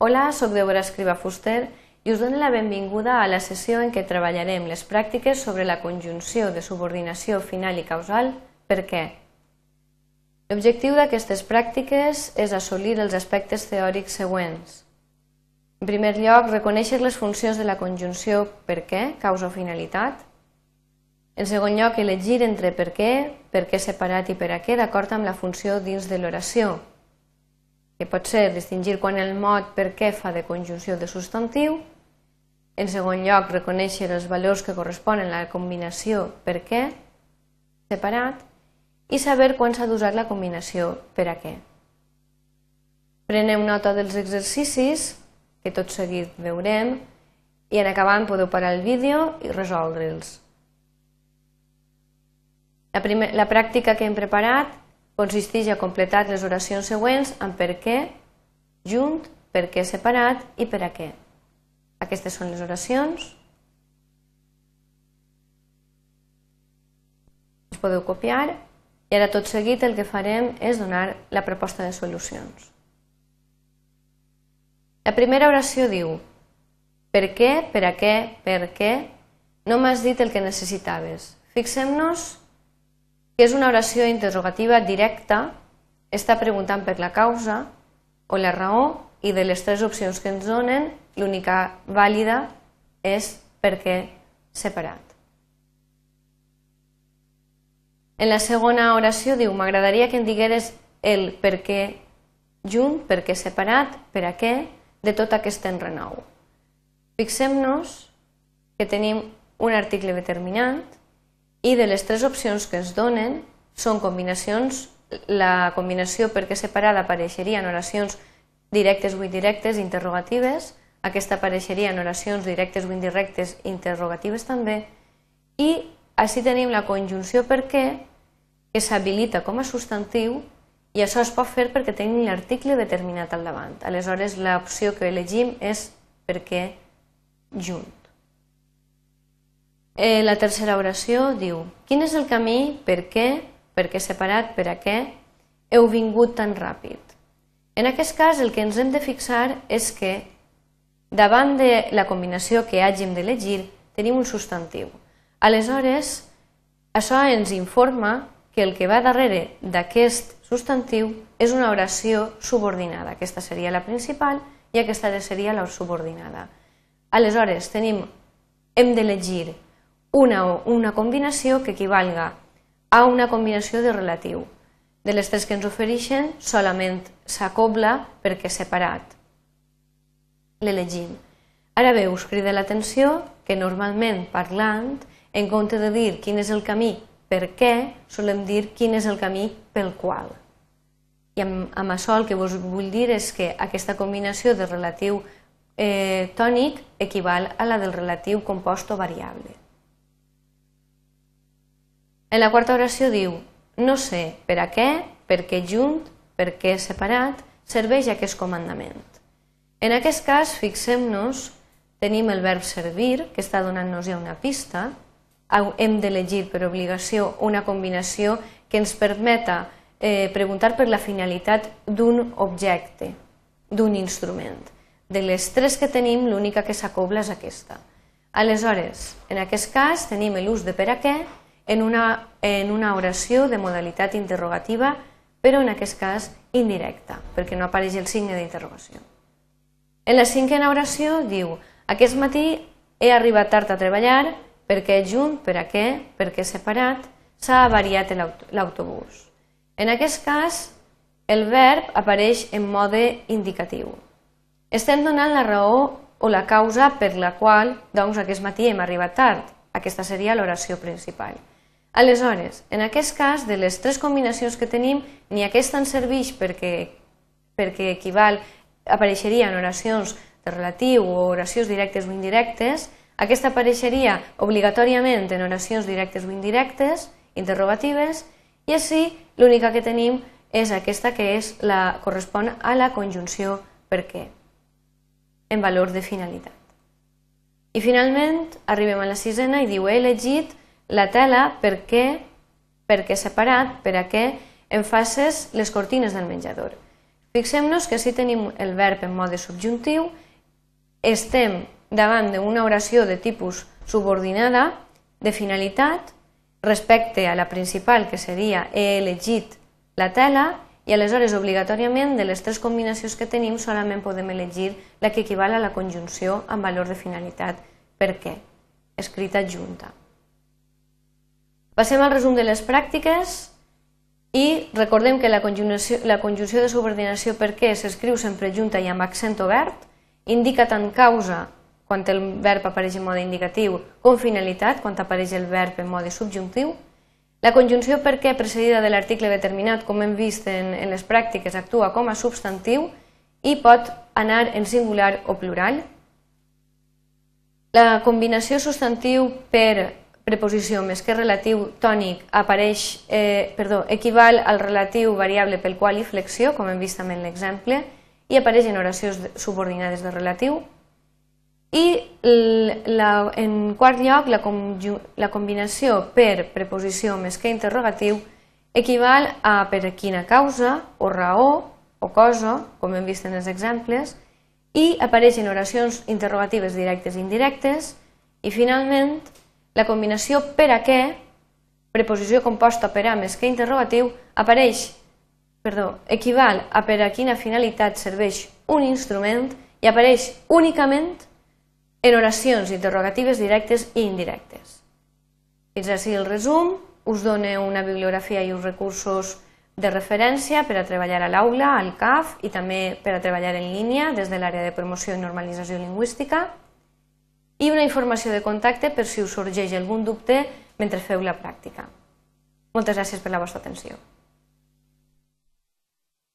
Hola, sóc Débora Escriba Fuster i us dono la benvinguda a la sessió en què treballarem les pràctiques sobre la conjunció de subordinació final i causal per què. L'objectiu d'aquestes pràctiques és assolir els aspectes teòrics següents. En primer lloc, reconèixer les funcions de la conjunció per què, causa o finalitat. En segon lloc, elegir entre per què, per què separat i per a què d'acord amb la funció dins de l'oració, que pot ser distingir quan el mot per què fa de conjunció de substantiu, en segon lloc, reconèixer els valors que corresponen a la combinació per què, separat, i saber quan s'ha d'usar la combinació per a què. Preneu nota dels exercicis, que tot seguit veurem, i en acabant podeu parar el vídeo i resoldre'ls. La, primer, la pràctica que hem preparat consisteix a completar les oracions següents amb per què, junt, per què separat i per a què. Aquestes són les oracions. Les podeu copiar i ara tot seguit el que farem és donar la proposta de solucions. La primera oració diu per què, per a què, per què, no m'has dit el que necessitaves. Fixem-nos és una oració interrogativa directa, està preguntant per la causa o la raó i de les tres opcions que ens donen, l'única vàlida és per què separat. En la segona oració diu, m'agradaria que em digueres el per què junt, per què separat, per a què, de tot aquest enrenou. Fixem-nos que tenim un article determinant i de les tres opcions que ens donen són combinacions, la combinació perquè separada apareixeria en oracions directes o indirectes interrogatives, aquesta apareixeria en oracions directes o indirectes interrogatives també, i així tenim la conjunció per què, que s'habilita com a substantiu i això es pot fer perquè tenim l'article determinat al davant. Aleshores, l'opció que elegim és per què junt. Eh, la tercera oració diu Quin és el camí, per què, per què separat, per a què heu vingut tan ràpid? En aquest cas el que ens hem de fixar és que davant de la combinació que hàgim d'elegir tenim un substantiu. Aleshores, això ens informa que el que va darrere d'aquest substantiu és una oració subordinada. Aquesta seria la principal i aquesta seria la subordinada. Aleshores, tenim, hem d'elegir una, una combinació que equivalga a una combinació de relatiu. De les tres que ens ofereixen, solament s'acobla perquè separat. L'elegim. Ara bé, us crida l'atenció que normalment parlant, en compte de dir quin és el camí per què, solem dir quin és el camí pel qual. I amb, amb això el que vos vull dir és que aquesta combinació de relatiu eh, tònic equival a la del relatiu compost o variable. En la quarta oració diu no sé per a què, per què junt, per què separat, serveix aquest comandament. En aquest cas, fixem-nos, tenim el verb servir, que està donant-nos ja una pista, hem d'elegir per obligació una combinació que ens permeta eh, preguntar per la finalitat d'un objecte, d'un instrument. De les tres que tenim, l'única que s'acobla és aquesta. Aleshores, en aquest cas, tenim l'ús de per a què en una, en una oració de modalitat interrogativa, però en aquest cas indirecta, perquè no apareix el signe d'interrogació. En la cinquena oració diu aquest matí he arribat tard a treballar perquè junt, per a què, perquè separat, s'ha avariat l'autobús. En aquest cas, el verb apareix en mode indicatiu. Estem donant la raó o la causa per la qual doncs, aquest matí hem arribat tard. Aquesta seria l'oració principal. Aleshores, en aquest cas, de les tres combinacions que tenim, ni aquesta ens serveix perquè, perquè equival, apareixeria en oracions de relatiu o oracions directes o indirectes, aquesta apareixeria obligatòriament en oracions directes o indirectes, interrogatives, i així l'única que tenim és aquesta que és la, correspon a la conjunció per què, en valor de finalitat. I finalment arribem a la sisena i diu he elegit la tela per què, per què separat, per a què em faces les cortines del menjador. Fixem-nos que si tenim el verb en mode subjuntiu, estem davant d'una oració de tipus subordinada, de finalitat, respecte a la principal, que seria he elegit la tela, i aleshores obligatòriament de les tres combinacions que tenim solament podem elegir la que equival a la conjunció amb valor de finalitat. Per què? Escrita junta. Passem al resum de les pràctiques i recordem que la conjunció, la conjunció de subordinació per què s'escriu sempre junta i amb accent obert, indica tant causa quan el verb apareix en mode indicatiu com finalitat quan apareix el verb en mode subjuntiu, la conjunció per què precedida de l'article determinat, com hem vist en, en les pràctiques, actua com a substantiu i pot anar en singular o plural. La combinació substantiu per preposició més que relatiu tònic apareix, eh, perdó, equival al relatiu variable pel qual i flexió, com hem vist també en l'exemple, i apareix en oracions subordinades de relatiu. I la, en quart lloc, la, la combinació per preposició més que interrogatiu equival a per quina causa o raó o cosa, com hem vist en els exemples, i apareix en oracions interrogatives directes i indirectes, i finalment la combinació per a què, preposició composta per a més que interrogatiu, apareix, perdó, equival a per a quina finalitat serveix un instrument i apareix únicament en oracions interrogatives directes i indirectes. Fins així el resum, us dono una bibliografia i uns recursos de referència per a treballar a l'aula, al CAF i també per a treballar en línia des de l'àrea de promoció i normalització lingüística i una informació de contacte per si us sorgeix algun dubte mentre feu la pràctica. Moltes gràcies per la vostra atenció.